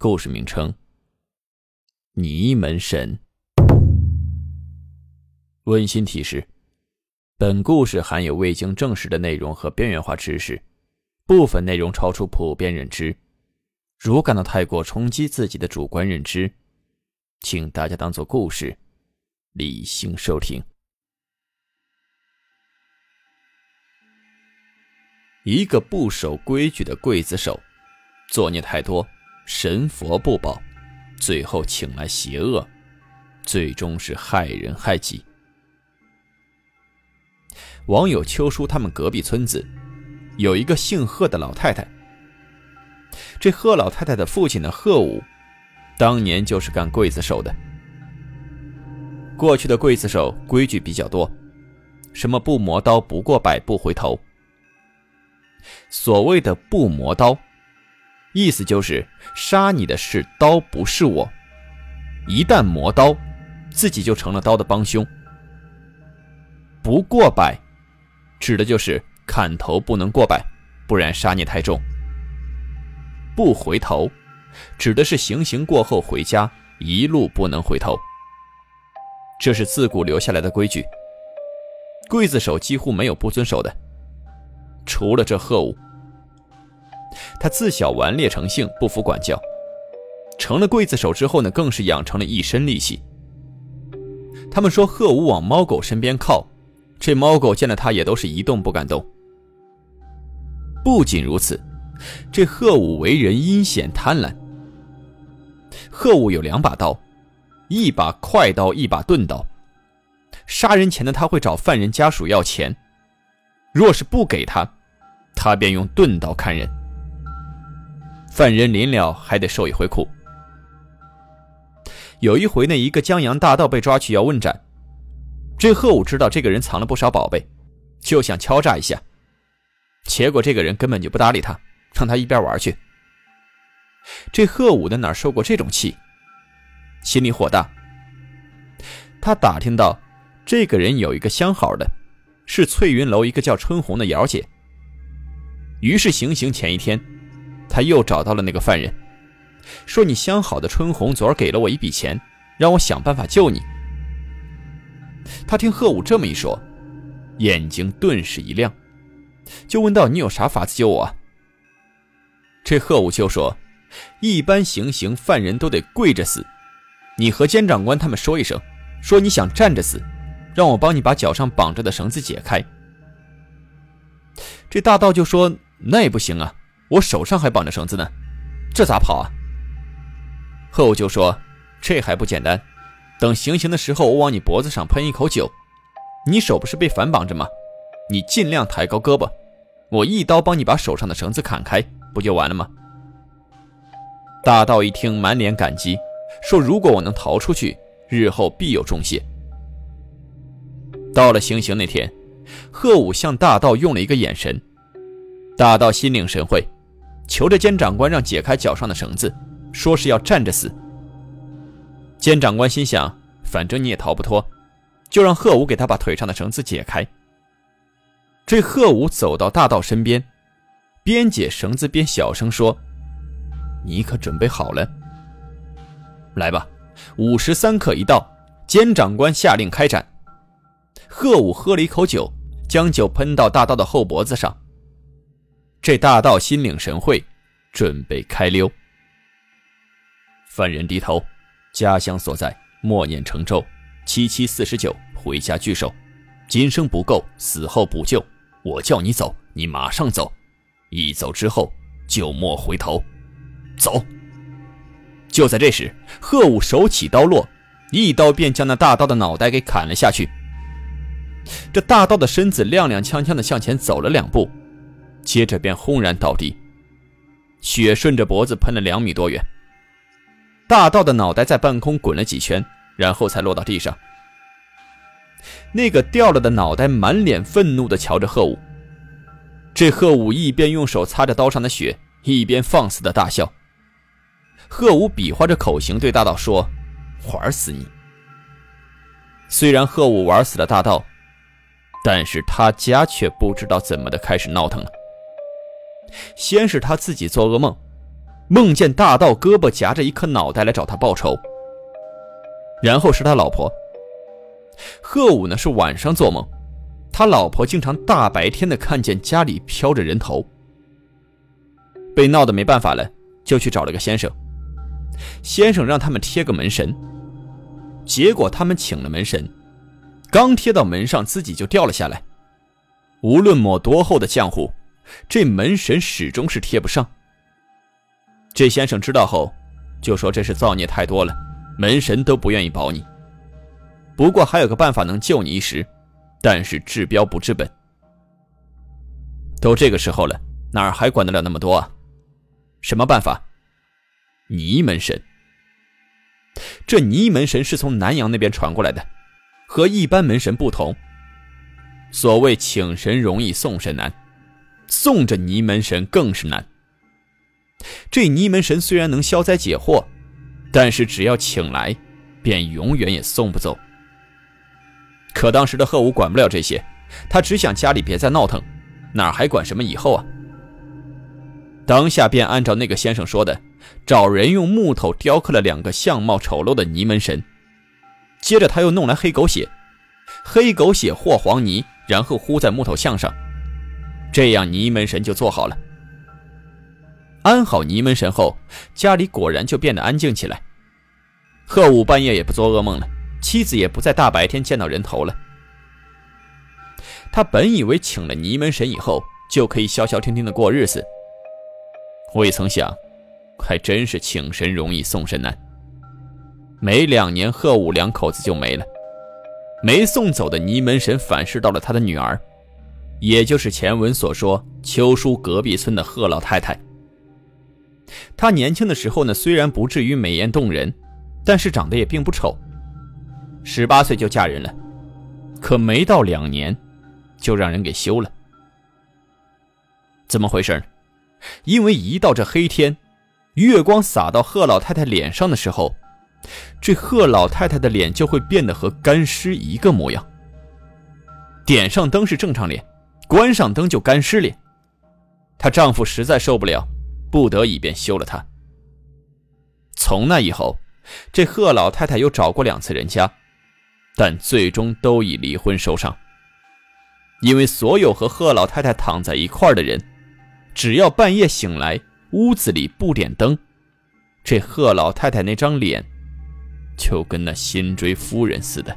故事名称：泥门神。温馨提示：本故事含有未经证实的内容和边缘化知识，部分内容超出普遍认知。如感到太过冲击自己的主观认知，请大家当做故事，理性收听。一个不守规矩的刽子手，作孽太多。神佛不保，最后请来邪恶，最终是害人害己。网友秋叔他们隔壁村子有一个姓贺的老太太。这贺老太太的父亲呢，贺武，当年就是干刽子手的。过去的刽子手规矩比较多，什么不磨刀、不过百、不回头。所谓的不磨刀。意思就是杀你的是刀，不是我。一旦磨刀，自己就成了刀的帮凶。不过百，指的就是砍头不能过百，不然杀孽太重。不回头，指的是行刑过后回家一路不能回头。这是自古留下来的规矩，刽子手几乎没有不遵守的，除了这贺武。他自小顽劣成性，不服管教，成了刽子手之后呢，更是养成了一身戾气。他们说贺武往猫狗身边靠，这猫狗见了他也都是一动不敢动。不仅如此，这贺武为人阴险贪婪。贺武有两把刀，一把快刀，一把钝刀。杀人前呢，他会找犯人家属要钱，若是不给他，他便用钝刀砍人。犯人临了还得受一回苦。有一回呢，一个江洋大盗被抓去要问斩，这贺武知道这个人藏了不少宝贝，就想敲诈一下，结果这个人根本就不搭理他，让他一边玩去。这贺武的哪受过这种气，心里火大。他打听到，这个人有一个相好的，是翠云楼一个叫春红的瑶姐。于是行刑前一天。他又找到了那个犯人，说：“你相好的春红昨儿给了我一笔钱，让我想办法救你。”他听贺武这么一说，眼睛顿时一亮，就问道：“你有啥法子救我？”？”这贺武就说：“一般行刑犯人都得跪着死，你和监长官他们说一声，说你想站着死，让我帮你把脚上绑着的绳子解开。”这大盗就说：“那也不行啊。”我手上还绑着绳子呢，这咋跑啊？贺武就说：“这还不简单，等行刑的时候，我往你脖子上喷一口酒，你手不是被反绑着吗？你尽量抬高胳膊，我一刀帮你把手上的绳子砍开，不就完了吗？”大道一听，满脸感激，说：“如果我能逃出去，日后必有重谢。”到了行刑那天，贺武向大道用了一个眼神，大道心领神会。求着监长官让解开脚上的绳子，说是要站着死。监长官心想，反正你也逃不脱，就让贺武给他把腿上的绳子解开。这贺武走到大道身边，边解绳子边小声说：“你可准备好了？来吧，午时三刻一到，监长官下令开斩。”贺武喝了一口酒，将酒喷到大道的后脖子上。这大盗心领神会，准备开溜。犯人低头，家乡所在，默念成咒，七七四十九，回家聚首。今生不够，死后补救。我叫你走，你马上走。一走之后，就莫回头。走。就在这时，贺武手起刀落，一刀便将那大盗的脑袋给砍了下去。这大盗的身子踉踉跄跄的向前走了两步。接着便轰然倒地，血顺着脖子喷了两米多远。大道的脑袋在半空滚了几圈，然后才落到地上。那个掉了的脑袋满脸愤怒地瞧着贺武。这贺武一边用手擦着刀上的血，一边放肆的大笑。贺武比划着口型对大道说：“玩死你！”虽然贺武玩死了大道，但是他家却不知道怎么的开始闹腾了。先是他自己做噩梦，梦见大盗胳膊夹着一颗脑袋来找他报仇，然后是他老婆。贺武呢是晚上做梦。他老婆经常大白天的看见家里飘着人头，被闹得没办法了，就去找了个先生。先生让他们贴个门神，结果他们请了门神，刚贴到门上，自己就掉了下来。无论抹多厚的浆糊，这门神始终是贴不上。这先生知道后，就说这是造孽太多了，门神都不愿意保你。不过还有个办法能救你一时。但是治标不治本，都这个时候了，哪儿还管得了那么多啊？什么办法？泥门神。这泥门神是从南阳那边传过来的，和一般门神不同。所谓请神容易送神难，送这泥门神更是难。这泥门神虽然能消灾解惑，但是只要请来，便永远也送不走。可当时的贺武管不了这些，他只想家里别再闹腾，哪还管什么以后啊？当下便按照那个先生说的，找人用木头雕刻了两个相貌丑陋的泥门神，接着他又弄来黑狗血，黑狗血和黄泥，然后糊在木头像上，这样泥门神就做好了。安好泥门神后，家里果然就变得安静起来，贺武半夜也不做噩梦了。妻子也不在大白天见到人头了。他本以为请了泥门神以后就可以消消停停的过日子，未曾想，还真是请神容易送神难。没两年，贺武两口子就没了。没送走的泥门神反噬到了他的女儿，也就是前文所说秋叔隔壁村的贺老太太。她年轻的时候呢，虽然不至于美艳动人，但是长得也并不丑。十八岁就嫁人了，可没到两年，就让人给休了。怎么回事？因为一到这黑天，月光洒到贺老太太脸上的时候，这贺老太太的脸就会变得和干尸一个模样。点上灯是正常脸，关上灯就干尸脸。她丈夫实在受不了，不得已便休了她。从那以后，这贺老太太又找过两次人家。但最终都以离婚收场，因为所有和贺老太太躺在一块的人，只要半夜醒来，屋子里不点灯，这贺老太太那张脸就跟那辛追夫人似的。